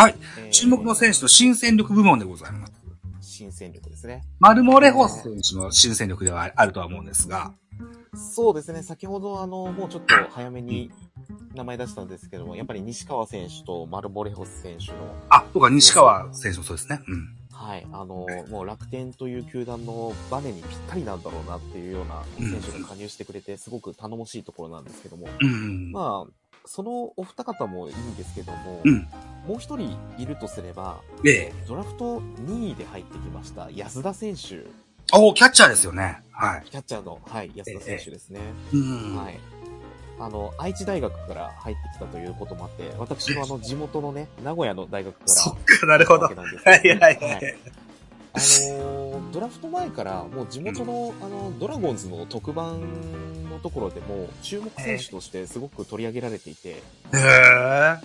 はい。えー注目の選手の新戦力部門でございます。新戦力ですね。マルモレホス選手の新戦力ではあるとは思うんですが。そうですね、先ほどあの、もうちょっと早めに名前出したんですけども、やっぱり西川選手とマルボレホス選手の、あ、とか西川選手もそうですね。うん。はい、あの、もう楽天という球団のバネにぴったりなんだろうなっていうような選手が加入してくれて、すごく頼もしいところなんですけども、うん。まあ、そのお二方もいいんですけども、うん。もう一人いるとすれば、ええ。ドラフト2位で入ってきました安田選手、おキャッチャーですよね。はい。キャッチャーの、はい、安田選手ですね。うん。はい。あの、愛知大学から入ってきたということもあって、私もあの、地元のね、名古屋の大学から。そっか、なるほど。はい入ったわけなんですけどはいはい。あのードラフト前から、もう地元の、あの、ドラゴンズの特番のところでも、注目選手としてすごく取り上げられていて、へえ。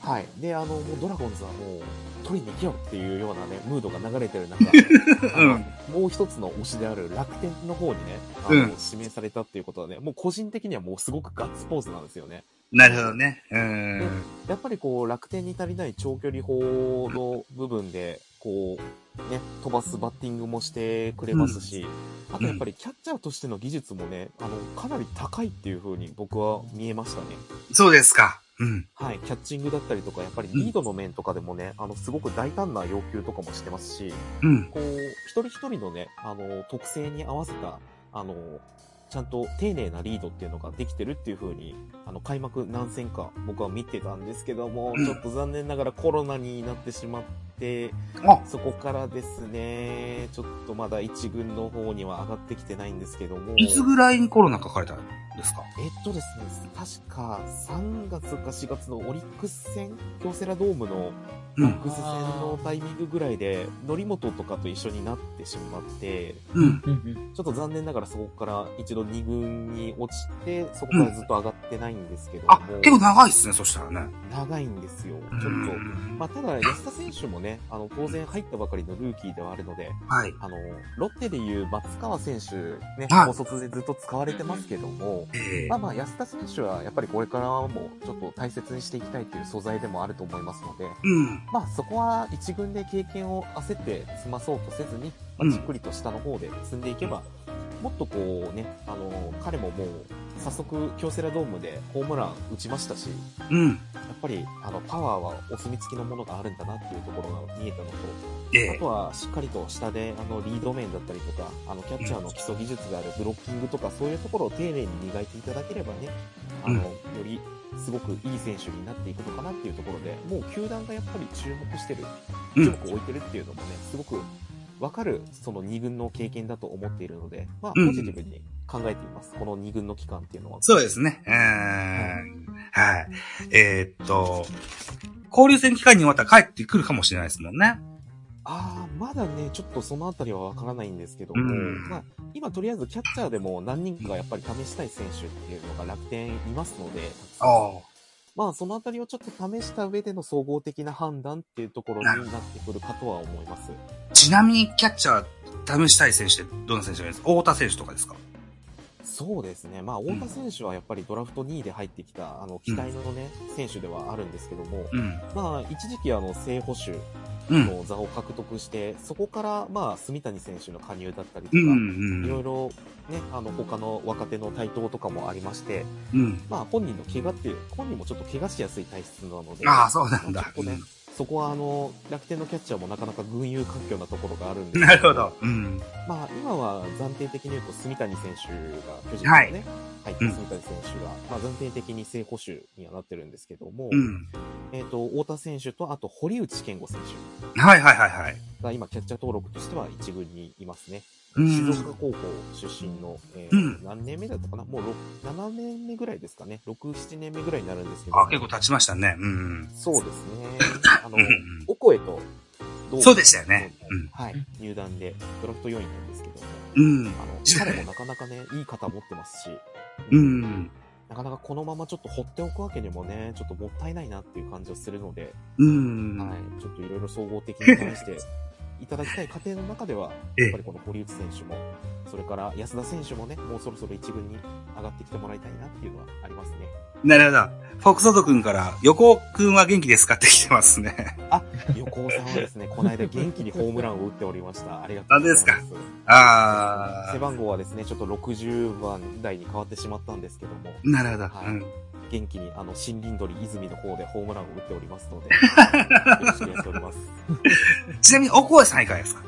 はい。で、あの、もうドラゴンズはもう、取りに行けよっていうようなね、ムードが流れてる中、あのもう一つの推しである楽天の方にね、あの、うん指名されたっていうことはね、もう個人的にはもうすごくガッツポーズなんですよね。なるほどね。うん。やっぱりこう、楽天に足りない長距離砲の部分で、こう、ね、飛ばすバッティングもしてくれますし、あとやっぱりキャッチャーとしての技術もね、あの、かなり高いっていう風に僕は見えましたね。そうですか。うん。はい、キャッチングだったりとか、やっぱりリードの面とかでもね、あの、すごく大胆な要求とかもしてますし、うん。こう、一人一人のね、あの、特性に合わせた、あの、ちゃんと丁寧なリードっていうのができてるっていう風に、あの、開幕何戦か僕は見てたんですけども、うんちょっと残念ながらコロナになってしまって、あ、そこからですね、ちょっとまだ一軍の方には上がってきてないんですけども、いつぐらいにコロナかかれたんですか？えっとですね、確か3月か4月のオリックス戦、京セラドームのうん。オリックス戦のタイミングぐらいで、則本とかと一緒になってしまって、うん。ちょっと残念ながらそこから一度2軍に落ちて、そこからずっと上がってないんですけども、あ、結構長いっすね、そしたらね。長いんですよ。ちょっと。うんまあ、ただ、安田選手もね、あの、当然入ったばかりのルーキーではあるので、はい。あの、ロッテでいう松川選手、ね、はい。高卒でずっと使われてますけども、ええ。まあまあ、安田選手はやっぱりこれからもちょっと大切にしていきたいという素材でもあると思いますので、うん。まあそこは一軍で経験を焦って済まそうとせずに、まあ、じっくりと下の方で積んでいけば、もっとこうね、あの、彼ももう早速京セラドームでホームラン打ちましたし、うん。やっぱりあのパワーはお墨付きのものがあるんだなっていうところが見えたのと、ええ。あとはしっかりと下であのリード面だったりとか、あのキャッチャーの基礎技術であるブロッキングとかそういうところを丁寧に磨いていただければね、あの、うん。よりすごくいい選手になっていくのかなっていうところで、もう球団がやっぱり注目してる、うん。注目を置いてるっていうのもね、すごくわかるその2軍の経験だと思っているので、まあうん。ポジティブに考えています。この2軍の期間っていうのは。そうですね。うーん。はい。えーっと、交流戦期間にまた帰ってくるかもしれないですもんね。ああ、まだね、ちょっとそのあたりはわからないんですけども、うんまあ、今とりあえずキャッチャーでも何人かやっぱり試したい選手っていうのが楽天いますので、ああ。まあそのあたりをちょっと試した上での総合的な判断っていうところになってくるかとは思います。ちなみにキャッチャー試したい選手ってどんな選手がいるんですか？太田選手とかですか？そうですね。まあ、太田選手はやっぱりドラフト2位で入ってきた、あの、期待のね、選手ではあるんですけども、うん。まあ、一時期あの、正捕手うん。の座を獲得して、そこから、まあ、住谷選手の加入だったりとか、うん。うん。いろいろね、あの、他の若手の台頭とかもありまして、うん。まあ、本人の怪我っていう、本人もちょっと怪我しやすい体質なので、ああ、そうなんだちょっ。とね、そこはあの、楽天のキャッチャーもなかなか群雄割拠なところがあるんですけなるほど。うん。まあ、今は暫定的に言うと、住谷選手が、巨人はいのね、入ったうん住谷選手が、まあ、暫定的に正捕手にはなってるんですけども、うん。えっ、と、太田選手と、あと、堀内健吾選手はいはいはいはい。が今、キャッチャー登録としては一軍にいますね。うん静岡高校出身の、えーうん何年目だったかな？もう6 7年目ぐらいですかね？6、7年目ぐらいになるんですけど。あ、結構経ちましたね。うん。そうですね。あのうん、オコエとそうでしたよねうんはい。入団で、ドラフト4位なんですけども、うん。あの、彼もなかなかね、いい肩持ってますし、うん。なかなかこのままちょっと放っておくわけにもね、ちょっともったいないなっていう感じがするので、うん。はい。ちょっといろいろ総合的に試して いただきたい過程の中では、ええやっぱりこの堀内選手も、それから安田選手もね、もうそろそろ一軍に上がってきてもらいたいなっていうのはありますね。なるほど。フォックソード君から、横尾君は元気ですかって来てますね。横尾さんはですね、この間元気にホームランを打っておりました。ありがとうございます。何ですあ背番号はですね、ちょっと60番台に変わってしまったんですけども、ー。なるほど。はいうん元気にあの、新林鳥泉の方でホームランを打っておりますので、よろしくやっております。ちなみに、おこえさんいかがですか？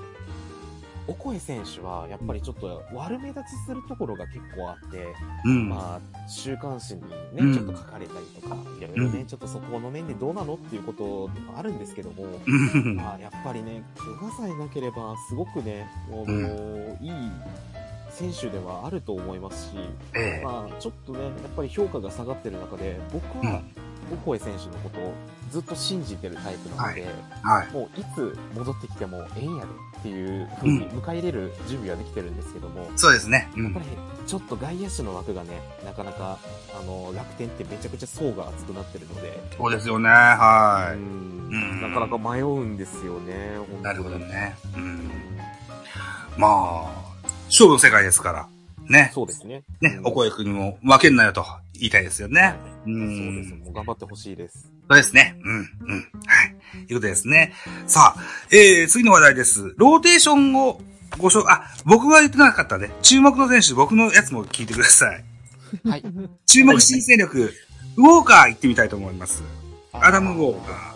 お声選手は、やっぱりちょっと悪目立ちするところが結構あって、うん。まあ、週刊誌にね、うんちょっと書かれたりとか、いろいろね、うんちょっとそこの面でどうなのっていうこともあるんですけども、うん。まあ、やっぱりね、怪我さえなければ、すごくね、もう、ういい選手ではあると思いますし、ええまあ、ちょっとね、やっぱり評価が下がってる中で、僕はうん、オコエ選手のことをずっと信じてるタイプなので、はい。もういつ戻ってきてもええんやでっていう風に迎え入れる準備はできてるんですけども、そうですね。うんやっぱ。りちょっと外野手の枠がね、なかなか、あの、楽天ってめちゃくちゃ層が厚くなってるので、そうですよね。はうい。んなかなか迷うんですよね、なるほどね。うん。まあ、勝負の世界ですから。ね。そうですね。ね、うんお声くんにも負けんなよと言いたいですよね。うそうです。ん。もう頑張ってほしいです。そうですね。うん、うん。はい。ということですね。さあ、えー、次の話題です。ローテーションをご紹介、あ、僕は言ってなかったね。注目の選手、僕のやつも聞いてください。はい。注目新戦力、ウォーカー行ってみたいと思います。アダムウォーカーはい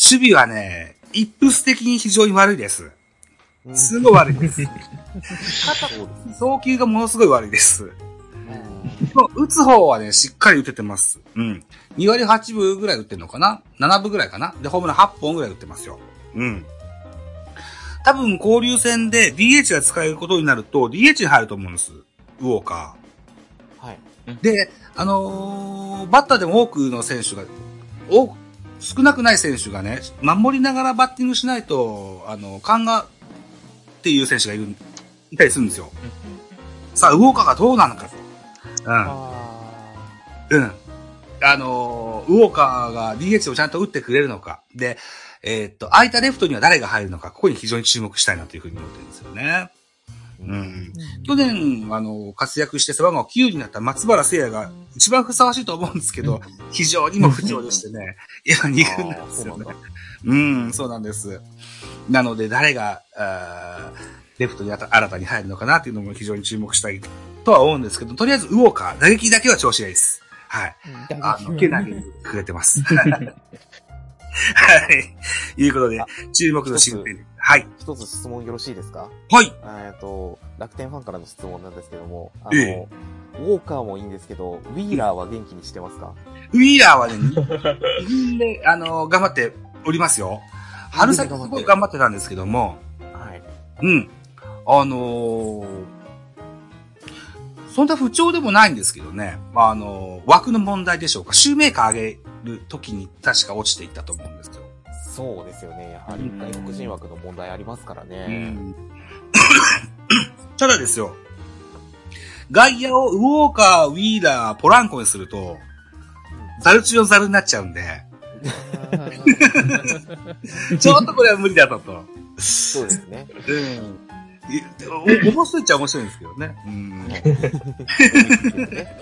守備はね、イップス的に非常に悪いです。うんすごい悪いです。送球がものすごい悪いです。ね。打つ方はね、しっかり打ててます。うん。2割8分ぐらい打ってんのかな ?7 分ぐらいかな？で、ホームラン8本ぐらい打ってますよ。うん。多分、交流戦で DH が使えることになると、DH に入ると思うんです。ウォーカはい。ー。で、あのーバッターでも多くの選手が、多く少なくない選手がね、守りながらバッティングしないと、あの、勘が、っていう選手がいる、いたりするんですよ。さあ、ウォーカーがどうなのかと。うん。あうん。あのーウォーカーが DH をちゃんと打ってくれるのか。で、えーっと、空いたレフトには誰が入るのか、ここに非常に注目したいなというふうに思ってるんですよね。ーうん。去年、あの、活躍して背番号9になった松原聖也が一番ふさわしいと思うんですけど、非常にも不調でしてね、今2軍なんですよね。うん、そうなんです。なので、誰が、あーレフトに新たに入るのかなっていうのも非常に注目したいとは思うんですけど、とりあえずウォーカー、打撃だけは調子がいいです。はい。あの、けなげにくれてます。はい。いうことであ、注目の新戦。はい。一つ質問よろしいですか？はい。えっと、楽天ファンからの質問なんですけども、あえの、ウォーカーもいいんですけど、ウィーラーは元気にしてますか？ウィーラーはね、2軍で、あの、頑張っておりますよ。春先すごい頑張ってたんですけども、はい。うん。あのーそんな不調でもないんですけどね。あのー枠の問題でしょうか。シューメーカー上げる時に確か落ちていったと思うんですよ。そうですよね。やはり外国人枠の問題ありますからね。うん ただですよ。外野をウォーカー、ウィーラー、ポランコにすると、ザルチのザルになっちゃうんで、ちょっとこれは無理だったと。そうですね。うん。面白いっちゃ面白いんですけどね。うん。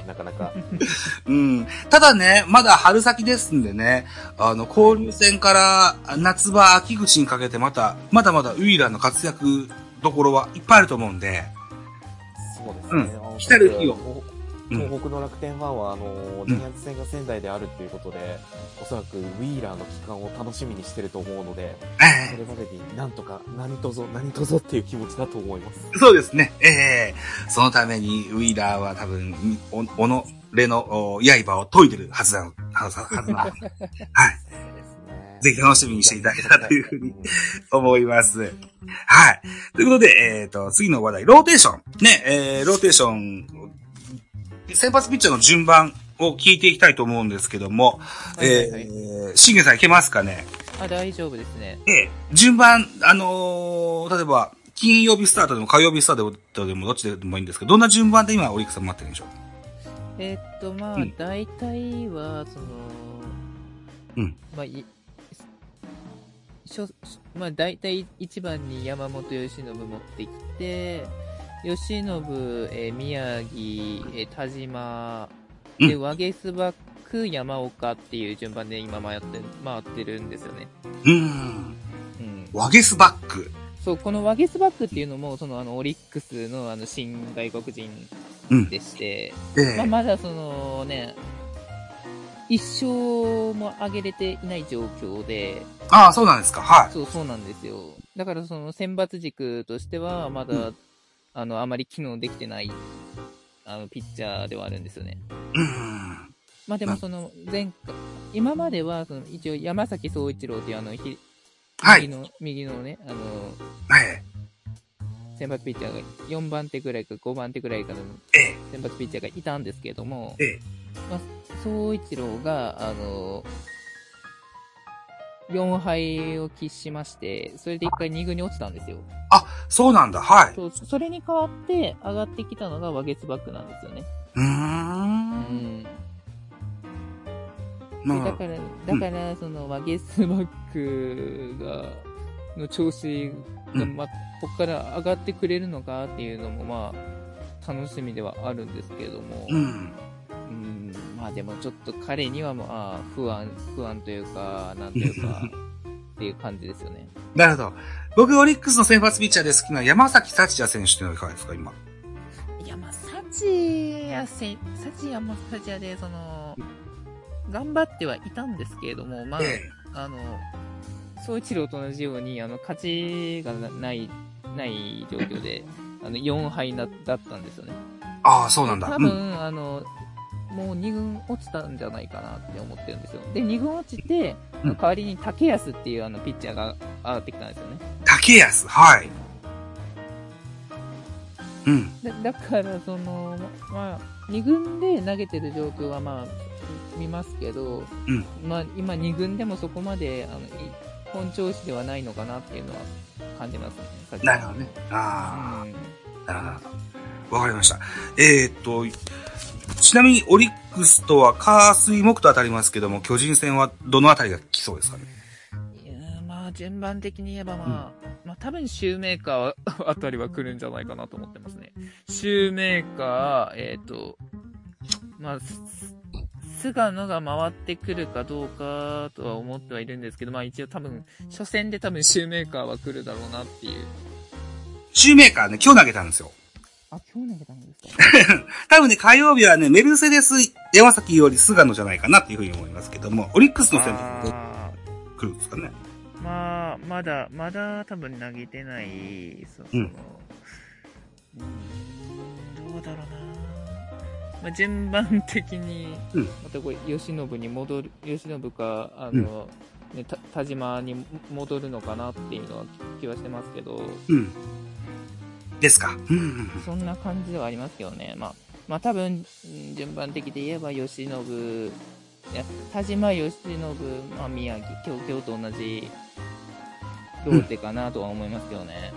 なかなか。うん。ただね、まだ春先ですんでね、あの、交流戦から夏場、秋口にかけてまた、まだまだウィーラーの活躍どころはいっぱいあると思うんで、そうですね。あの来たる日を東北の楽天ファンは、あの、ジャイアンツ戦が仙台であるっていうことで、おそらくウィーラーの期間を楽しみにしてると思うので、えそれまでになんとか何とぞ何とぞっていう気持ちだと思います。えそうですね。ええそのためにウィーラーは多分、お、おのれのお刃を研いでるはずだの、はずだはずだ。はい。ぜひ楽しみにしていただけたらというふうに思います。はい。ということで、えっ、と、次の話題、ローテーション。ね、えー、ローテーション、先発ピッチャーの順番を聞いていきたいと思うんですけども、はいはいはい。えー、しんげさんいけますかね？あ、大丈夫ですね。ええ順番、あのー例えば、金曜日スタートでも火曜日スタートでもどっちでもいいんですけど、どんな順番で今オリックスさん回ってるんでしょう？えーっと、まあ、うん。大体は、その、うん。まあ、いしょ、まあ、大体1番に山本由伸持ってきて、由伸、えー宮城、えー田島、で、うワゲスバック、山岡っていう順番で今回って、回ってるんですよね。うん。うん。ワゲスバック。そう、このワゲスバックっていうのも、その、あの、オリックスの、あの、新外国人うん。でして、ええまあ、まだそのね、一勝も上げれていない状況で、ああ、そうなんですか。はい。そう、そうなんですよ。だからその選抜軸としては、まだ、うんあの、あまり機能できてない、あの、ピッチャーではあるんですよね。うん。まあでもその、前回、今までは、その、一応山崎総一郎っていうあの、ひはい。右の、右のね、あの、はい。選抜ピッチャーが4番手ぐらいか5番手ぐらいかのええ。選抜ピッチャーがいたんですけれども、ええ。総一郎が、あの、4敗を喫しまして、それで1回2軍に落ちたんですよ。そうなんだ。はい。そうそれに代わって上がってきたのがワゲツバックなんですよね。うー。うんん。でまあ、だから、だから、そのワゲスバックが、の調子が、うんまあ、ここから上がってくれるのかっていうのも、まあ、楽しみではあるんですけれども、うん。うん、まあでもちょっと彼にはまあ不安、不安というか、なんというか、っていう感じですよね。なるほど。僕、オリックスの先発ピッチャーで好きな山崎幸也選手っていうのはいかがですか、今？いや、まあ、サチヤせ、サチヤもサチヤで、その、頑張ってはいたんですけれども、まあ、えあの、総一郎と同じように、あの、勝ちがない、ない状況で、あの、4敗な、だったんですよね。ああ、そうなんだ。多うん。分、あの、もう2軍落ちたんじゃないかなって思ってるんですよ。で、2軍落ちて、うん代わりに竹安っていうあのピッチャーが上がってきたんですよね。竹安、はい。うん。だだから、その、まあ、2軍で投げてる状況はまあ、見ますけど、うんまあ、今2軍でもそこまで、あの、い本調子ではないのかなっていうのは感じますね。なるほどね。あうんあ、なるほど。わかりました。えーっと、ちなみにオリックスとは火水木と当たりますけども、巨人戦はどのあたりが来そうですかね？順番的に言えばまあ、まあ多分シューメーカー あたりは来るんじゃないかなと思ってますね。シューメーカー、えっ、と、まあ、す菅野が回ってくるかどうかとは思ってはいるんですけど、まあ一応多分、初戦で多分シューメーカーは来るだろうなっていう。シューメーカーね、今日投げたんですよ。あ、今日投げたんですか？多分ね、火曜日はね、メルセデス山崎より菅野じゃないかなっていうふうに思いますけども、オリックスの戦であ来るんですかね。ーまあ、まだ、まだ多分投げてない、そその、うんうーん、どうだろうな。まあ、順番的に、うんまたこれ、吉信に戻る、吉信か、あの、ね、た田島に戻るのかなっていうのは気はしてますけど、うん。ですか。うんうんうん。そんな感じではありますけどね。まあ、まあ多分、うん順番的で言えば、吉信、いや、田島、吉信、まあ、宮城、今日、今日と同じローテかなとは思いますけどね。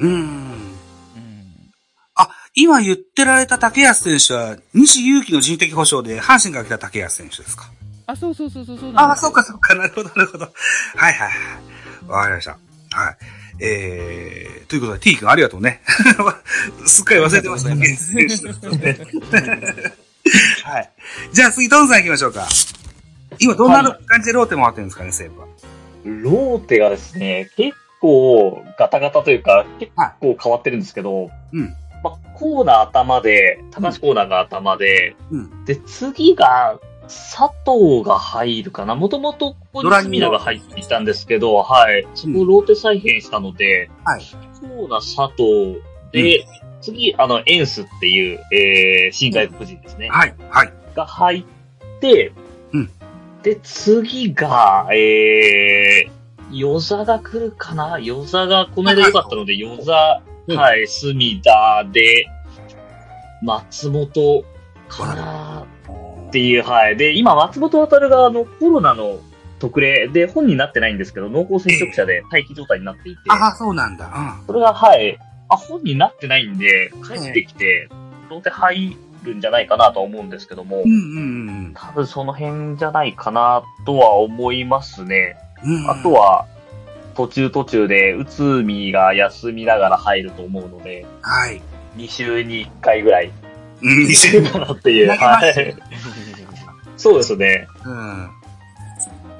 うん。うん。あ、今言ってられた竹安選手は、西勇輝の人的保障で阪神から来た竹安選手ですか？あ、そうそうそうそうそうあ、そうかそうか、なるほど、なるほど。はいはいはい。わかりました。はい。えー、ということで T 君ありがとうね。すっかり忘れてましたね。はい。じゃあ次、トンさん行きましょうか。今どんなは感じでローテ回ってるんですかね、西武は。ローテがですね、結構ガタガタというか、結構変わってるんですけど、うん。まあ、コーナー頭で、高橋コーナーが頭で、うん。で、次が、佐藤が入るかな。もともとここに隅田が入っていたんですけど、はい。そこローテ再編したので、はい。コーナー佐藤で、次、あの、エンスっていう、えー、新外国人ですね。はい。はい。が入って、うんで、次が、えー、与座が来るかな？与座がこの間良かったので、与座、うん。はい、隅田で、松本かな？っていう、はい。で、今、松本渡があの、コロナの特例で本になってないんですけど、濃厚接触者で待機状態になっていて、ああ、そうなんだ。うん。それが、はい、あ、本になってないんで、帰ってきて、ローテ入るんじゃないかなとは思うんですけども、うんうん多分その辺じゃないかなとは思いますね。うん。うんあと、は、途中途中で、内海が休みながら入ると思うので、はい。2週に1回ぐらい、うん、いけるかなっていう。はい。そうですね。うん。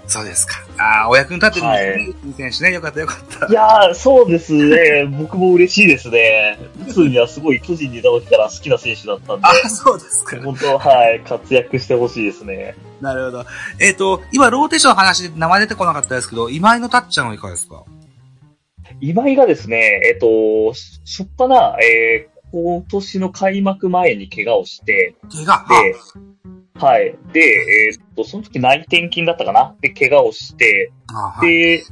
そうですか。ああ、お役に立ってるんですね。いい選手ね。よかったよかった。いやー、そうですね。僕も嬉しいですね。内海はすごい巨人にいた時から好きな選手だったんで、ああ、そうですか。本当はい、活躍してほしいですね。なるほど。えっ、と、今、ローテーションの話で名前出てこなかったですけど、今井のタッチャンはいかがですか？今井がですね、えっと、ししょっぱな、えー、今年の開幕前に怪我をして、怪我？で、はい。で、えーっと、その時内転筋だったかな？で、怪我をして、あはい。で、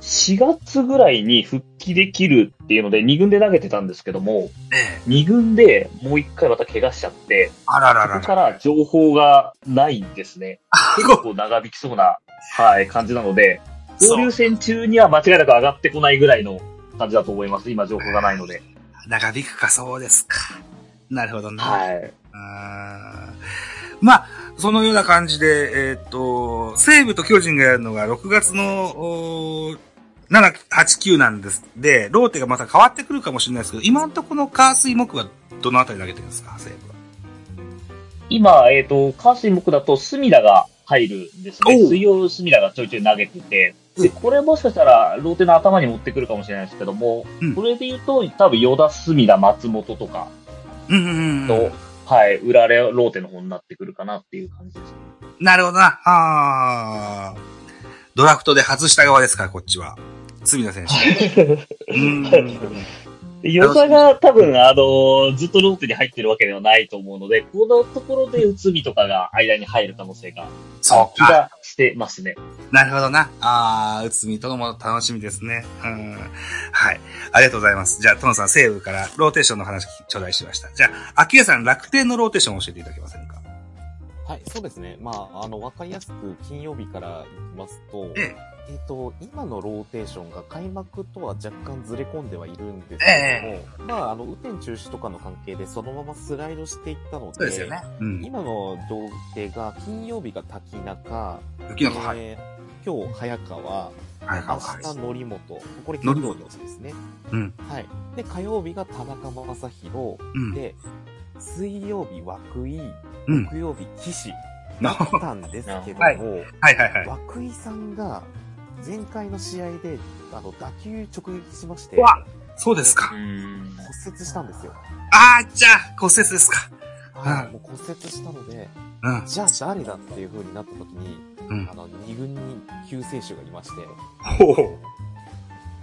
4月ぐらいに復帰できるっていうので、2軍で投げてたんですけども、ええ。2軍でもう1回また怪我しちゃって、あらららそこからら情報がないんですね。結構長引きそうな、はい、感じなので、交流戦中には間違いなく上がってこないぐらいの感じだと思います。今情報がないので。長引くか、そうですか。なるほどね。はい。まあ、そのような感じで、えーっと、西武と巨人がやるのが6月の、おー7、8、9なんです。で、ローテがまた変わってくるかもしれないですけど、今んとこの火水木はどのあたり投げてるんですか、西武は。今、えっ、と、関水木だと隅田が入るんですね。水曜隅田がちょいちょい投げてて、で、これもしかしたら、ローテの頭に持ってくるかもしれないですけども、うんそれで言うと、多分、与田隅田松本とかうんうんうの、ん。はい、裏レローテの方になってくるかなっていう感じです。なるほどな。あードラフトで外した側ですから、こっちは。隅田選手。うん。で与田が多分、あの、ずっとローテに入ってるわけではないと思うので、このところで内海とかが間に入る可能性が、そうか。気がしてますね。なるほどな。あー、内海とのも楽しみですね。うん。はい。ありがとうございます。じゃあ、トンさん、西武からローテーションの話頂戴しました。じゃあ、秋谷さん、楽天のローテーションを教えていただけませんか？はい、そうですね。まあ、あの、わかりやすく金曜日からいきますと、ええっ、と、今のローテーションが開幕とは若干ずれ込んではいるんですえけども、まあ、あの、雨天中止とかの関係でそのままスライドしていったので、でね。うん。今のローテが金曜日が滝中、雪の子、はい。えー今日早川、はい、はい、明日は則本、これ金曜日ですね。うん。はい。で、火曜日が田中正宏、うん。で、水曜日涌井、うん。木曜日岸なだったんですけども、はいはい、はい、はい。涌井さんが前回の試合であの打球直撃しましてうわそうですか。うん。骨折したんですよ。あー、じゃあ、骨折ですか。はい、うんもう骨折したので、うん。じゃあ誰だっていう風になった時に、うんあ。の、2軍に救世主がいまして、ほうほ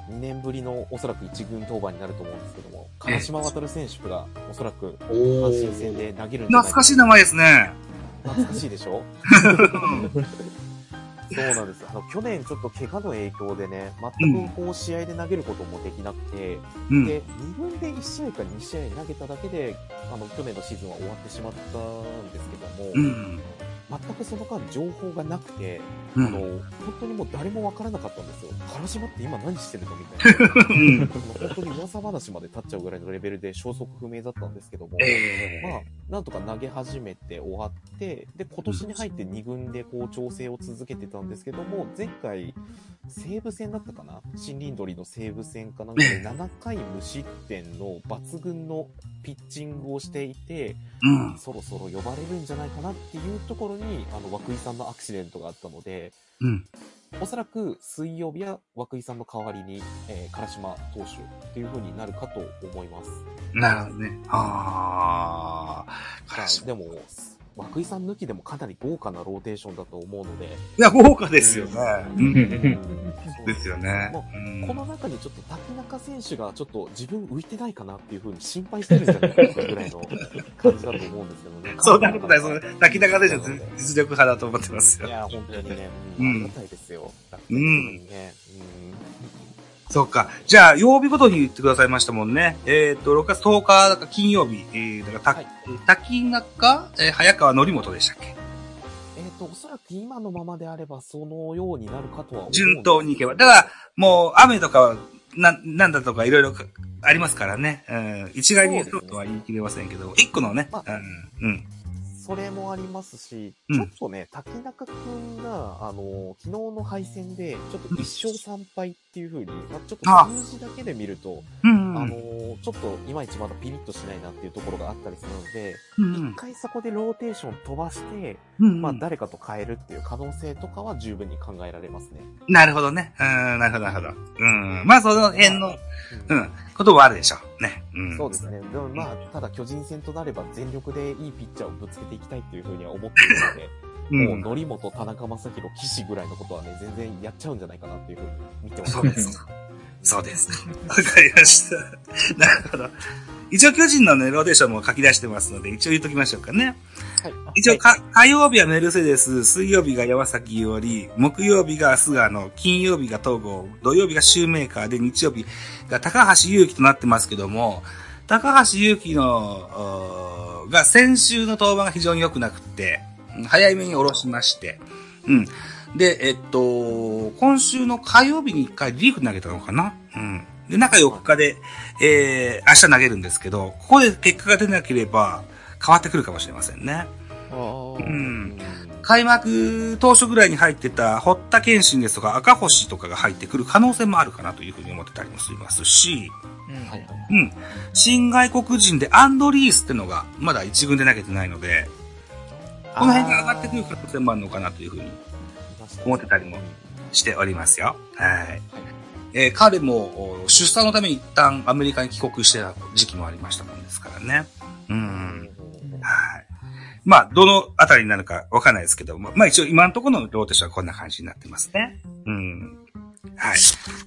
う。2年ぶりのおそらく1軍登板になると思うんですけども、金島渡選手がおそらくお阪神戦で投げるんじゃない懐かしい名前ですね。懐かしいでしょ？そうなんです。あの、去年ちょっと怪我の影響でね、全くこう試合で投げることもできなくて、うん。で、2軍で1試合か2試合投げただけで、あの、去年のシーズンは終わってしまったんですけども、うん。全くその間情報がなくて、うあの、ん。本当にもう誰もわからなかったんですよ。原島って今何してるの？みたいな。本当に噂話まで立っちゃうぐらいのレベルで消息不明だったんですけども、えまあ、なんとか投げ始めて終わって、で、今年に入って2軍でこう調整を続けてたんですけども、前回、西武戦だったかな？森林鳥の西武戦かなんかで7回無失点の抜群のピッチングをしていて、うん。そろそろ呼ばれるんじゃないかなっていうところに、あの、涌井さんのアクシデントがあったので、うん。おそらく水曜日は涌井さんの代わりに、えー、唐島投手っていう風になるかと思います。なるほどね。ああ、でも、涌井さん抜きでもかなり豪華なローテーションだと思うので。いや、豪華ですよね。う。うんんですよね。もううんこの中にちょっと滝中選手がちょっと自分浮いてないかなっていう風に心配してるんじゃないかぐらいの感じだと思うんですけどね。そんなことない。それ、滝高選手は実力派だと思ってますよ。いや、本当にね、ううんん、ありがたいですよ。うんにね、そうか。じゃあ、曜日ごとに言ってくださいましたもんね。えっ、と、6月10日、金曜日、えー、だから、た、はい滝中、えー早川則本でしたっけ？と、おそらく今のままであれば、そのようになるかとは思う順当に行けば。だから、もう、雨とかは、な、なんだとかいろいろありますからね。うん。一概にそうとは言い切れませんけど、一個のね、まうん。うん。そそれもありますし、うんちょっとね、滝中くんが、あの、昨日の敗戦で、ちょっと一勝三敗っていう風に、まあ、ちょっあと数字だけで見ると、うん。あの、ちょっといまいちまだピリッとしないなっていうところがあったりするので、うん一回そこでローテーション飛ばして、うんまあ誰かと変えるっていう可能性とかは十分に考えられますね。なるほどね。うん、なるほど、なるほど。うん。まあ、その辺の、うん、こともあるでしょう。ね。うん。そうですね。でもまあ、ただ巨人戦となれば全力でいいピッチャーをぶつけていきたいっていうふうには思っているので、うん。もう、則本、田中将大、岸ぐらいのことはね、全然やっちゃうんじゃないかなっていうふうに見てます。そうですか。そうですか。わかりました。なるほど。一応巨人のね、ローテーションも書き出してますので、一応言っときましょうかね。一応か、火曜日はメルセデス、水曜日が山崎伊織、木曜日が菅野、金曜日が東郷、土曜日がシューメーカーで、日曜日が高橋祐希となってますけども、高橋祐希の、が先週の登板が非常に良くなくて、早めに下ろしまして、うん。で、えっと、今週の火曜日に一回リーフ投げたのかな？うん。で、中4日で、えー、明日投げるんですけど、ここで結果が出なければ変わってくるかもしれませんね。うん開幕当初ぐらいに入ってた堀田健信ですとか赤星とかが入ってくる可能性もあるかなというふうに思ってたりもしますし、うん。新外国人でアンドリースってのがまだ一軍で投げてないので、この辺が上がってくる可能性もあるのかなというふうに思ってたりもしておりますよ。はい。えー彼もお出産のために一旦アメリカに帰国してた時期もありましたもんですからね。うん。はい。まあ、どのあたりになるかわかんないですけど、まあまあ一応今のところのローテーションはこんな感じになってますね。うん。はい。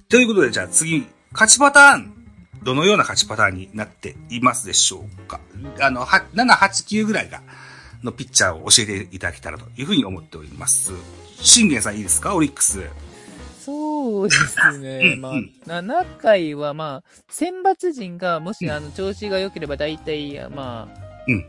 ということで、じゃあ次、勝ちパターン、どのような勝ちパターンになっていますでしょうかあの、は7、8、9ぐらいが、のピッチャーを教えていただけたらというふうに思っております。信玄さんいいですか？オリックス。そうですね。うんまうんあ、7回はまあ、選抜陣が、もしあの、調子が良ければ大体、まあ、うん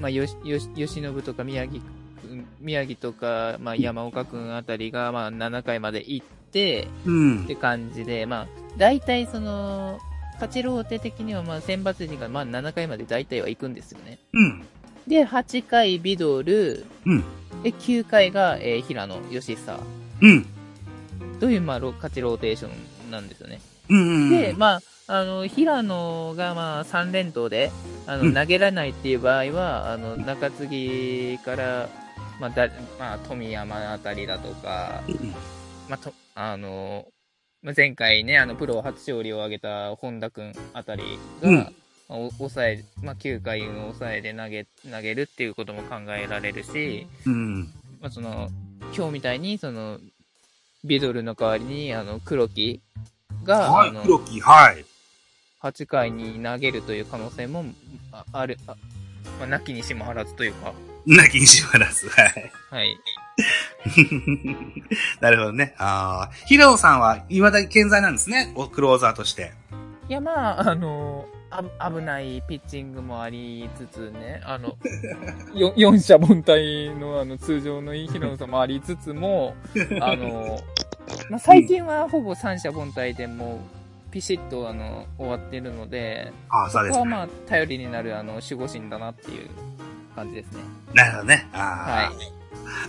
まあ、よし、よし、吉信とか宮城君、宮城とか、まあ、山岡くんあたりが、まあ、7回まで行って、うんって。感じで、まあ、大体その、勝ちローテ的には、まあ、選抜陣が、まあ、7回まで大体は行くんですよね。うん。で、8回ビドル、うん。で、9回が、えー平野義久うん。という、まあ、ロ勝ちローテーションなんですよね。うん。で、まあ、あの、平野が、まあ、3連投で、あの、うん投げられないっていう場合は、あの、中継ぎから、まあ、だ、まあ、富山あたりだとか、うんまあ、と、あの、まあ、前回ね、あの、プロ初勝利を挙げた本田くんあたりが、うん抑え、まあ、9回の抑えで投げ、投げるっていうことも考えられるし、うん。まあ、その、今日みたいに、その、ビドルの代わりに、あの、黒木が、はい黒木、はい。8回に投げるという可能性もあある、あまあ、なきにしもあらずというか、なきにしばらず、はい。はい。なるほどね。ああ。平野さんは未だに健在なんですね？おクローザーとして。いや、まあ、あの、あ危ないピッチングもありつつね、あの、よ四者凡退のあの通常のいい平野さんもありつつも、あの、まあ、最近はほぼ三者凡退でもうピシッとあの終わってるので、ああ、そうですね。ここはまあ頼りになるあの守護神だなっていう感じですね。なるほどね。あはいあ。。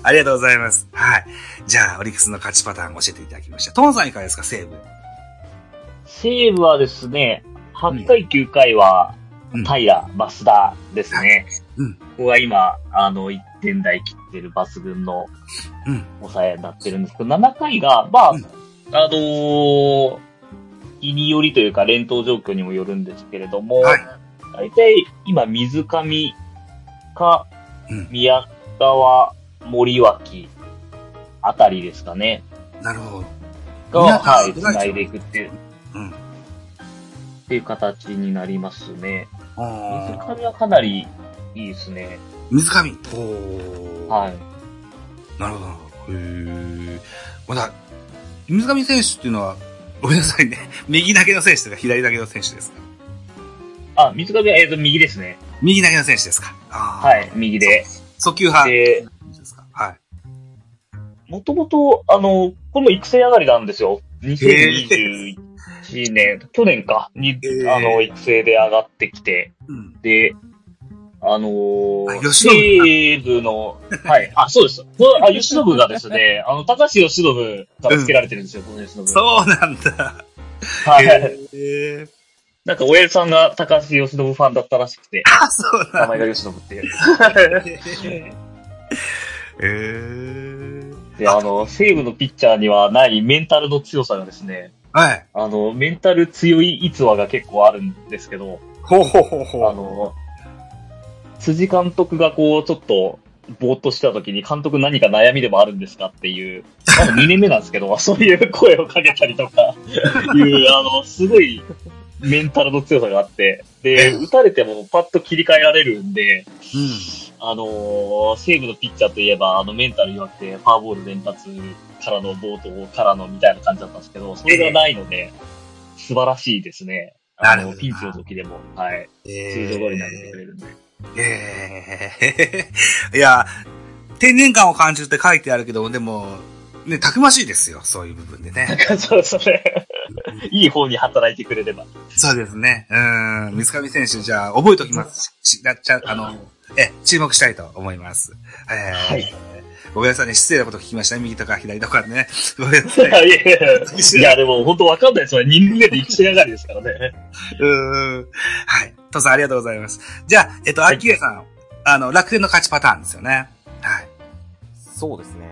ありがとうございます。はい。じゃあ、オリックスの勝ちパターン教えていただきました。トンさんいかがですか、西武。西武はですね、8回、9回はうん、平、増田ですね。うんここが今、あの、1点台切ってる抜群のうん。抑えになってるんですけど、7回が、まあ、うんあのー、日によりというか、連投状況にもよるんですけれども、はい。大体、今、水上か、うん宮川、森脇あたりですかね。なるほど。が、はい、繋いでいくっていう、うん。っていう形になりますね。水。上はかなりいいですね。水上。おー。はい。なるほど。へえ。まだ、水上選手っていうのは、ごめんなさいね。右投げの選手とか左投げの選手ですか？あ、水上は、えっ、と、右ですね。右投げの選手ですか？はい、右で。速球派。で、ですかはい。もともと、あの、この育成上がりなんですよ。2021年、去年か、にあの、育成で上がってきて、うん。で、あのー、あ吉信西武の、はい、あ、そうです。このあ、吉信がですね、あの、高橋吉信から付けられてるんですよ、この吉信。そうなんだ。はい。へえ。なんか、親父さんが高橋由伸ファンだったらしくて、あ、そうなんだ。名前が由伸っていう。へえ。で、あの、西武のピッチャーにはないメンタルの強さがですね、はい。あの、メンタル強い逸話が結構あるんですけど、ほうほうほうほう。あの、辻監督がこう、ちょっと、ぼーっとしてた時に、監督何か悩みでもあるんですかっていう、まだ2年目なんですけど、そういう声をかけたりとか、いう、あの、すごい、メンタルの強さがあって、で、打たれてもパッと切り替えられるんで、うん。あのー西武のピッチャーといえば、あの、メンタル弱くて、ファーボール連発からの冒頭からのみたいな感じだったんですけど、それがないので、素晴らしいですね。あの、ピンチの時でも、はい、え通常通りに投げてくれるんで。ええ いや、天然感を感じるって書いてあるけど、でも、ね、たくましいですよ、そういう部分でね。そうですね。いい方に働いてくれれば。そうですね。うん。水上選手、じゃあ、覚えておきます。し、なっちゃ、あの、え、注目したいと思います。えーはい。ごめんなさいね、失礼なこと聞きましたね。右とか左とかね。ごめんなさい。いやいやいや、でも本当わかんないですよ。2年目で育成上がりですからね。うーん。はい。父さんありがとうございます。じゃあ、えっと、はい秋江さん、あの、楽天の勝ちパターンですよね。はい。そうですね。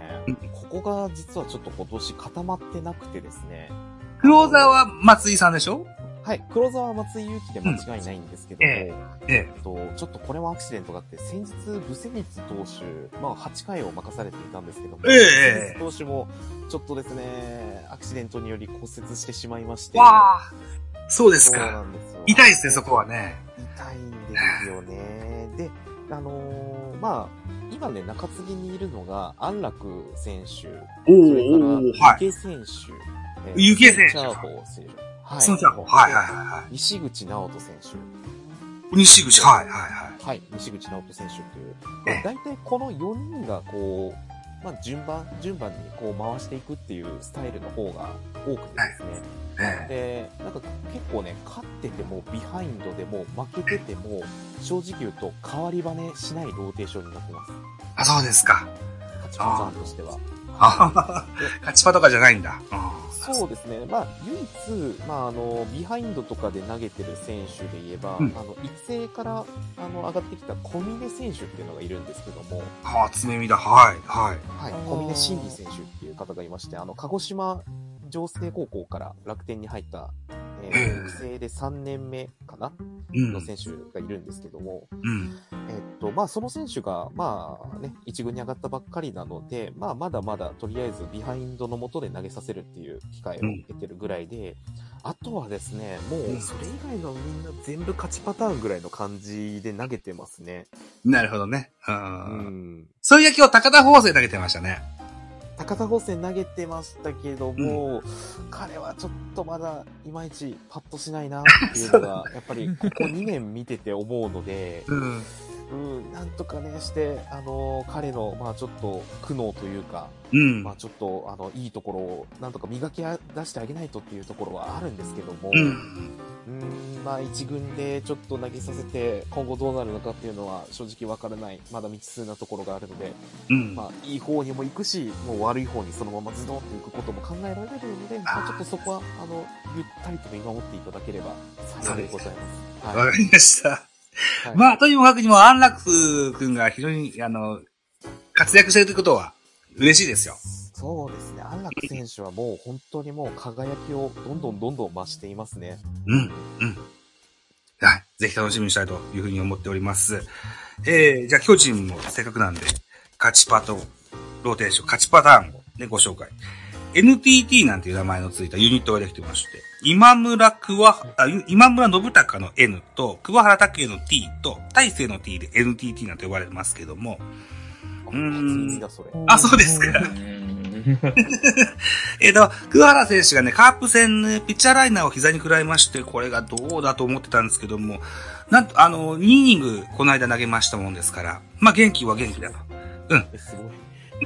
ここが実はちょっと今年固まってなくてですね。クローザーは松井さんでしょ？はい、黒沢松井裕樹で間違いないんですけども、うんえええっと、ちょっとこれもアクシデントがあって、先日、ブセニッツ投手、まあ8回を任されていたんですけども、ええブセニッツ投手も、ちょっとですね、アクシデントにより骨折してしまいまして、わあ。そうですか。痛いですね、そこはね。痛いんですよね。で、あのーまあ、今ね、中継ぎにいるのが、安楽選手、おそれから、ー、はい。池選手、えゆけ選手チャーホー選手。はい。そのちゃん、はいはいはいは西口直人選手。い。西口、はいはいはい。はい、西口直人選手という。大体この4人がこう、まあ、順番、順番にこう回していくっていうスタイルの方が多くてですね。えで、なんか結構ね、勝ってても、ビハインドでも、負けてても、正直言うと、代わり映えしないローテーションになってます。あ、そうですか。勝ちパターンとしては。あはは勝ちパとかじゃないんだ。うんそうですね。まあ、唯一、まあ、あの、ビハインドとかで投げてる選手で言えば、うんあの、育成から、あの、上がってきた小峰選手っていうのがいるんですけども、はあ、爪見だ。はい、はい。はい、小峰真理選手っていう方がいまして、あの、鹿児島城西高校から楽天に入った、えええー、育成で3年目かなうん。の選手がいるんですけども、うん。えっと、まあ、その選手が、まあね、一軍に上がったばっかりなので、まあ、まだまだとりあえずビハインドのもとで投げさせるっていう機会を得てるぐらいで、あとはですね、もうそれ以外のみんな全部勝ちパターンぐらいの感じで投げてますね。なるほどね。う。うんん。そういや今日高田法政投げてましたね。高田高専投げてましたけども、彼はちょっとまだいまいちパッとしないなっていうのが、やっぱりここ2年見てて思うので、うん。うん、なんとかねして、あの彼の、まあちょっと苦悩というか、うん。まあちょっと、あの、いいところを、なんとか磨き出してあげないとっていうところはあるんですけども、う。うんん、まあ一軍でちょっと投げさせて、今後どうなるのかっていうのは正直わからない、まだ未知数なところがあるので、うん。まあいい方にも行くし、もう悪い方にそのままズドンと行くことも考えられるので、まあちょっとそこは、あの、ゆったりと見守っていただければ幸いでございます。わかりました。はいまあ、とにもかくにも安楽くんが非常に、あの、活躍してるということは嬉しいですよ。そうですね。安楽選手はもう本当にもう輝きをどんどんどんどん増していますね。うん。うん。はい。ぜひ楽しみにしたいというふうに思っております。えー、じゃあ巨人もせっかくなんで、勝ちパとローテーション、勝ちパターンをね、ご紹介。NTT なんていう名前のついたユニットができてまして、今村桑、あ今村信孝の N と、桑原拓也の T と、大勢の T で NTT なんて呼ばれますけども、あうーん。あそうですか えっと、桑原選手がね、カープ戦ね、ピッチャーライナーを膝に食らいまして、これがどうだと思ってたんですけども、なんと、あの、2イニング、この間投げましたもんですから、まあ、元気は元気だと。え、すご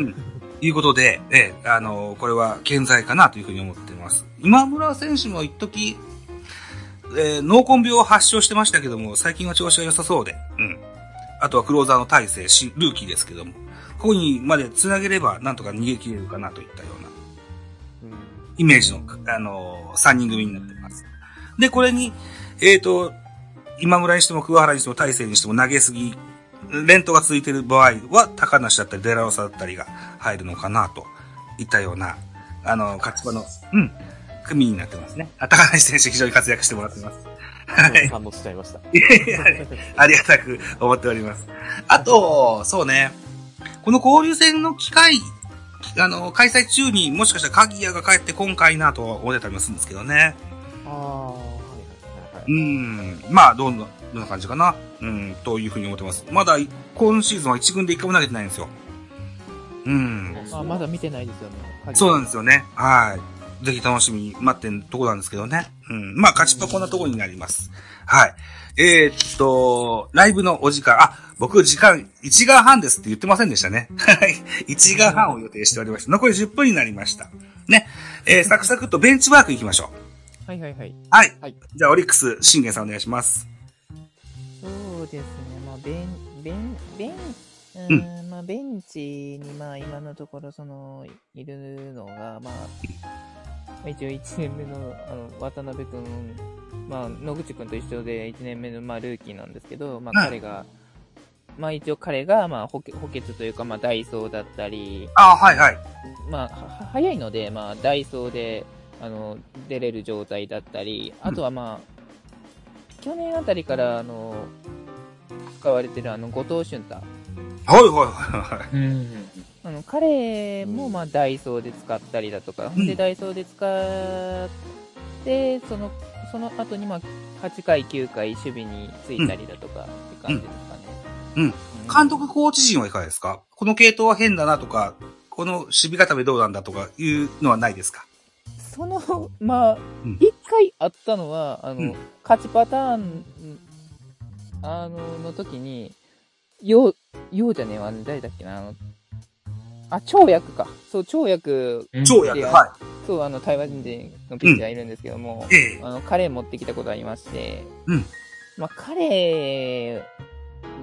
い。うん。いうことで、ええ、あの、これは健在かなというふうに思っています。今村選手も一時、えー脳根病を発症してましたけども、最近は調子が良さそうで、うん。あとはクローザーの大勢、しルーキーですけども、ここにまで繋げれば、なんとか逃げ切れるかなといったようなうんイメージの、あのー、3人組になってます。で、これに、えっ、と、今村にしても桑原にしても大勢にしても投げすぎ、連投が続いている場合は、高梨だったりデラロサだったりが入るのかなといったような、あの、勝ち場の、うん、組になってますね。あ高梨選手非常に活躍してもらってます。はい。反応しちゃいました。ありがたく思っております。あと、そうね、この交流戦の機会、あの、開催中にもしかしたら鍵谷が帰って今回なと思ってたりもするんですけどね。ああ、はいはいはいはい。うん。まあ、どんな、どんな感じかな。うん、というふうに思ってます。まだ、今シーズンは一軍で一回も投げてないんですよ。うん。あ、まだ見てないですよね。そうなんですよね。はい。ぜひ楽しみに待ってんとこなんですけどね。うん。まあ、勝ちっぱこんなところになります。はい。えー、っと、ライブのお時間、あ、僕時間1時間半ですって言ってませんでしたね。はい。1時間半を予定しておりました。残り10分になりました。ね。えー、サクサクっとベンチワーク行きましょう。はいはいはい。はい。はいじゃあ、オリックス、信玄さんお願いします。そうですね、まあ、ベン、ベン、ベン、うん、まあ、ベンチに、まあ、今のところ、その、いるのが、まあ、まあ一応1年目の、あの、渡辺くん、まあ、野口くんと一緒で1年目の、まあ、ルーキーなんですけど、まあ、はい彼が、まあ、一応彼が、まあ、補欠補欠というか、まあ、ダイソーだったり、あ、はいはい。まあ、は早いので、まあ、ダイソーで、あの、出れる状態だったり、あとはまあ、去年あたりから、あの、使われてるあの、後藤俊太。はいはいはいはい。うん。あの、彼も、まあ、ダイソーで使ったりだとか、うん。で、ダイソーで使って、その、その後に、まあ、8回、9回、守備についたりだとか、って感じですかね。うん。うん。監督コーチ陣はいかがですか？この系統は変だなとか、この守備固めどうなんだとかいうのはないですか？その、まあうん、一、回あったのは、あの、うん。勝ちパターン、あの、の時に、よう、ようじゃねえわ、誰だっけな、あの、あ、跳躍か。そう、跳躍、超役、いやはそう、あの、台湾人のピッチャーがいるんですけども、い。ええあの、彼持ってきたことありまして、うんまあ、彼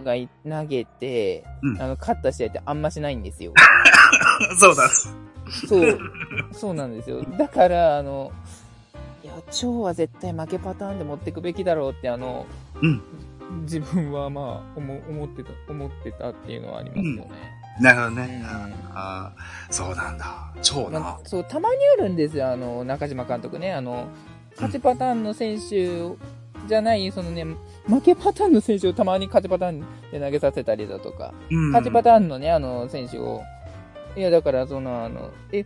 がい投げて、うんあの、勝った試合ってあんましないんですよ。そうだ。そう、そうなんですよ。だから、あの、いや、蝶は絶対負けパターンで持ってくべきだろうって、あの、うん自分はまあ、思思ってた、思ってたっていうのはありますよね。なるほどうんね。ああ、そうなんだ。超なまあ。そう、たまにあるんですよ、あの、中島監督ね。あの、勝ちパターンの選手じゃない、そのね、負けパターンの選手をたまに勝ちパターンで投げさせたりだとか、うん勝ちパターンのね、あの、選手を、いや、だから、その、あの、え、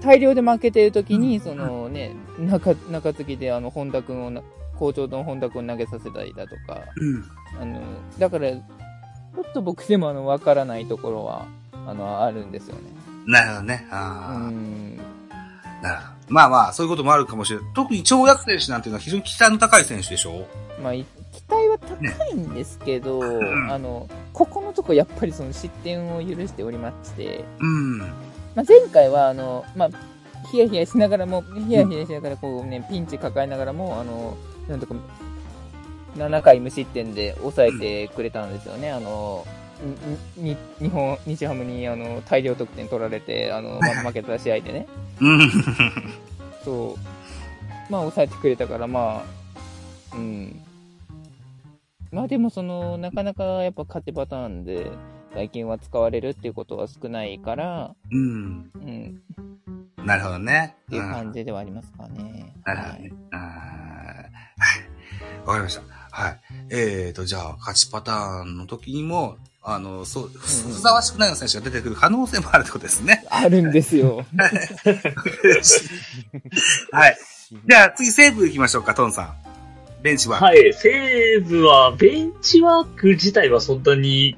大量で負けてる時に、そのね、中、中継ぎで、あの、本田君をな、校長の本田君を投げさせたりだとか、うん。あの、だから、ちょっと僕でも、あの、わからないところは、あの、あるんですよね。なるほどね。うああ、ん。なるほど。まあまあ、そういうこともあるかもしれない。特に跳躍選手なんていうのは非常に期待の高い選手でしょ？まあ、い期待は高いんですけど、んあの、ここのとこやっぱりその失点を許しておりまして、うん。まあ、前回は、あの、まあ、ヒヤヒヤしながらも、ヒヤヒヤしながら、こうね、ピンチ抱えながらも、あの、なんとか、7回無失点で抑えてくれたんですよね。あの、にに日本、日ハムに、あの、大量得点取られて、あの、ま、負けた試合でね。うん。そう。まあ、抑えてくれたから、まあ、うん。まあでも、その、なかなかやっぱ勝ちパターンで、最近は使われるっていうことは少ないから、うん。うん、なるほどね。っていう感じではありますかね。なるほどね。あーはい。わかりました。はい。えーと、じゃあ、勝ちパターンの時にも、あの、そう、ふさわしくないような選手が出てくる可能性もあるってことですね。あるんですよ。はい。じゃあ、次、西武行きましょうか、トンさん。ベンチは。はい、西武は、ベンチワーク自体はそんなに、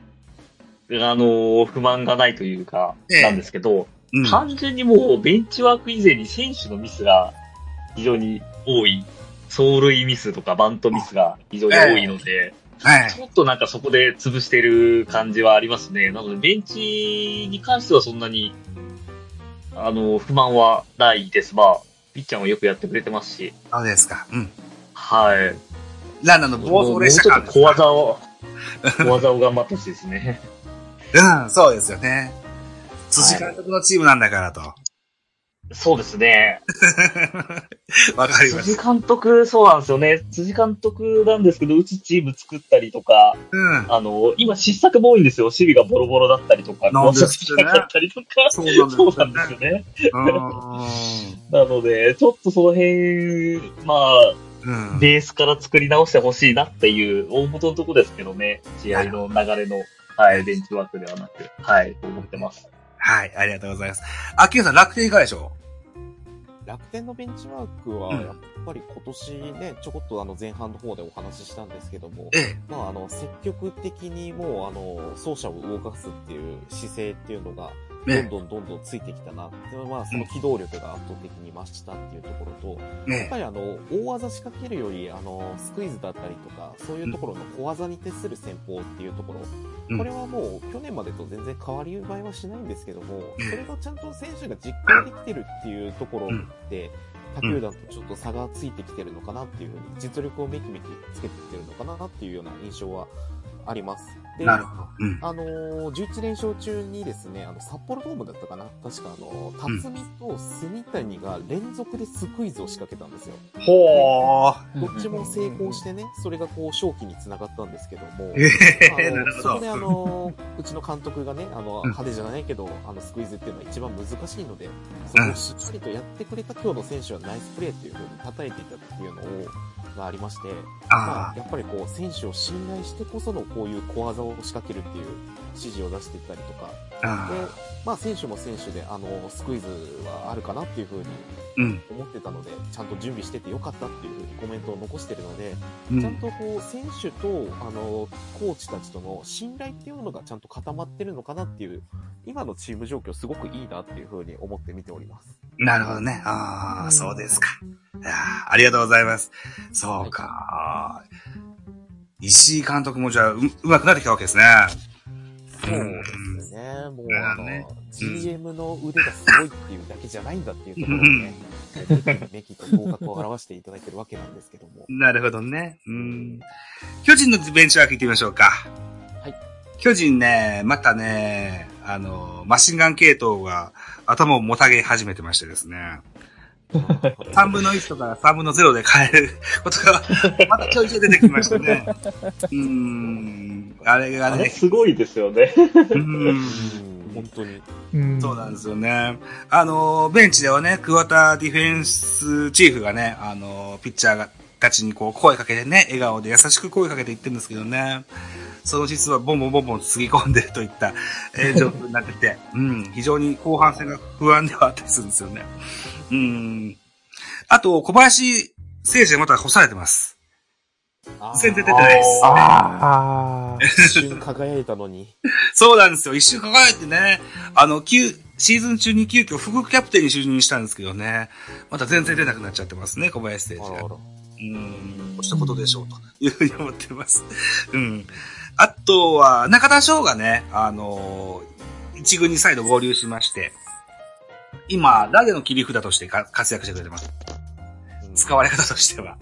あの、不満がないというか、ええなんですけど、うん。単純にもう、ベンチワーク以前に選手のミスが非常に多い。走塁ミスとかバントミスが非常に多いので、はい。ちょっとなんかそこで潰してる感じはありますね。なので、ベンチに関してはそんなに、あの、不満はないです。まあ、ピッチャーもよくやってくれてますし、そうですか。うん。はい。ランナーの暴走もうもうちょっと小技を、小技を頑張ってほしいですね。うん、そうですよね。辻監督のチームなんだからと。そうですね。わかります。辻監督、そうなんですよね。辻監督なんですけど、うちチーム作ったりとか、うん。あの、今失策も多いんですよ。守備がボロボロだったりとか、なんですねなかったりとか。そうなんですよね。なので、ちょっとその辺、まあ、うん。うん。ベースから作り直してほしいなっていう、大元のとこですけどね。試合の流れの、はい、ベンチワークではなく、はい、と思ってます。はい、ありがとうございます。あ、キヨさん、楽天いかがでしょ楽天のベンチワークは、うんやっぱり今年ね、ちょこっとあの前半の方でお話ししたんですけどもう、ええ。まああの、積極的にもうあの、走者を動かすっていう姿勢っていうのが、どんねどんどんどんついてきたなって、まあその機動力が圧倒的に増したっていうところと、やっねぱりあの、大技仕掛けるより、あの、スクイズだったりとか、そういうところの小技に徹する戦法っていうところ、うん。これはもう去年までと全然変わり映えはしないんですけども、うん。それがちゃんと選手が実行できてるっていうところで、他球団とちょっと差がついてきてるのかなっていうふうに、実力をめきめきつけてきてるのかなっていうような印象はあります。で、なるほど。うん。あのー、11連勝中にですね、あの、札幌ドームだったかな？確かあの、辰巳と蝉谷が連続でスクイズを仕掛けたんですよ。ほー。どっちも成功してね、それがこう、勝機につながったんですけども、ええあのなるほど。そこであの、うちの監督がね、あの、うん派手じゃないけど、あの、スクイズっていうのは一番難しいので、そこをしっかりとやってくれた今日の選手はナイスプレーっていう風に叩いていたっていうのを、がありまして、まああ、やっぱりこう、選手を信頼してこそのこういう小技を仕掛けるっていう指示を出していったりとか、で、まあ、選手も選手で、あの、スクイズはあるかなっていう風にうん。思ってたので、ちゃんと準備しててよかったっていう風にコメントを残してるので、うん。ちゃんとこう、選手と、あの、コーチたちとの信頼っていうのがちゃんと固まってるのかなっていう、今のチーム状況すごくいいなっていう風に思って見ております。なるほどね。ああ、そうですか。いやーありがとうございます。そうか。石井監督もじゃあ、う、うまくなってきたわけですね。そうですね。もう、あの、ね GM の腕がすごいっていうだけじゃないんだっていうところをね、めきめきと合格を表していただいてるわけなんですけども。なるほどね。うん。巨人のベンチワーク行ってみましょうか。はい。巨人ね、またね、あの、マシンガン系統が頭をもたげ始めてましてですね。3分の1とか3分の0で変えることが、またちょいちょい出てきましたね。うーん。あれがね、すごいですよね。うーん。うん、本当に。うんそうなんですよね。あの、ベンチではね、桑田ディフェンスチーフがね、あの、ピッチャーがたちにこう声かけてね、笑顔で優しく声かけて言ってるんですけどね。その実はボンボンボンボンつぎ込んでるといった、えー状況になってきて、うん、非常に後半戦が不安ではあったりするんですよね。うん。あと、小林誠司がまた干されてます。全然出てないです。ああ。一瞬輝いたのに。そうなんですよ。一瞬輝いてね、あの、急、シーズン中に急遽副キャプテンに就任したんですけどね、また全然出なくなっちゃってますね、小林選手が。うん、こうしたことでしょう、というふうに思ってます。うん。あとは、中田翔がね、あのー一軍に再度合流しまして、今、ラデの切り札としてか活躍してくれてます。うん使われ方としては。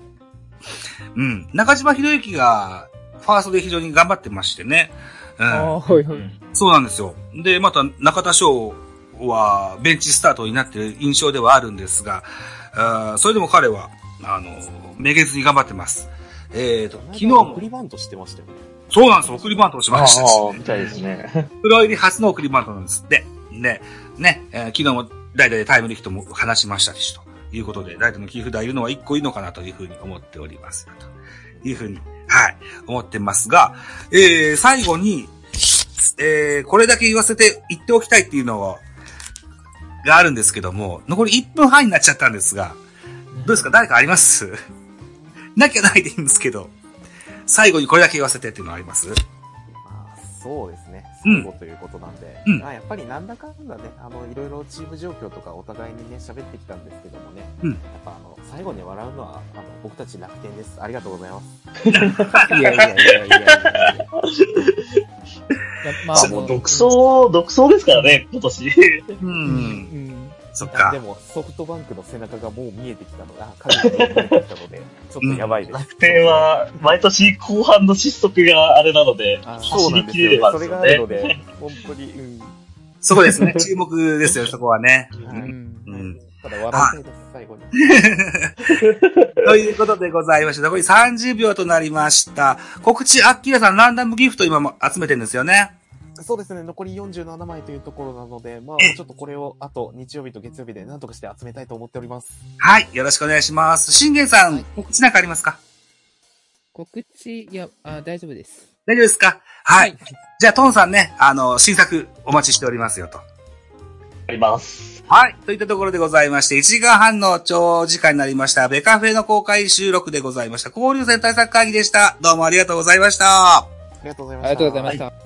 うん。中島博之が、ファーストで非常に頑張ってましてね。うん。ああ、はいはい。そうなんですよ。で、また中田翔はベンチスタートになっている印象ではあるんですが、あーそれでも彼は、あの、めげずに頑張ってます。えーと、昨日送も、りバントしてましたよね。そうなんですよ。送りバントをしましたし、ああ、みたいですね。プロ入り初の送りバントなんですって。で、ね、えー昨日も代打でタイムリーヒットも話しましたし、ということで、代打の切り札いるのは1個いいのかなというふうに思っております。と。いうふうに、はい、思ってますが、えー、最後に、えー、これだけ言わせて言っておきたいっていうのが、があるんですけども、残り1分半になっちゃったんですが、どうですか？誰かあります？なきゃないでいいんですけど、最後にこれだけ言わせてっていうのはあります、そうですね。うん最後ということなんで。うんまあ、やっぱりなんだかんだね、あの、いろいろチーム状況とかお互いにね、喋ってきたんですけどもね。うんやっぱあの、最後に笑うのは、あの、僕たち楽天です。ありがとうございます。いやいやいやいやいやいや。まあ、あ、もう独走、独走ですからね、今年。う。うんん。そっかで。も、ソフトバンクの背中がもう見えてきたのが、影が見えてきたので、ちょっとやばいです。楽天は、毎年後半の失速があれなので、あそう走りなんですよ、切れればね。それがあるのね。で、本当に、うん。そこですね。注目ですよ、そこはね。はいうんうん。ただ笑いたいです、最後に。ということでございまして、残り30秒となりました。告知、アッキーラさん、ランダムギフト今も集めてるんですよね。そうですね、残り47枚というところなので、まあ、えちょっとこれを、あと、日曜日と月曜日で何とかして集めたいと思っております。はい。よろしくお願いします。信玄さん、告知なんかありますか？告知、いや、あ大丈夫です。大丈夫ですか？はい。じゃあ、トンさんね、あの、新作お待ちしておりますよと。あります。はい。といったところでございまして、1時間半の長時間になりました、ベカフェの公開収録でございました。交流戦対策会議でした。どうもありがとうございました。ありがとうございました。ありがとうございました。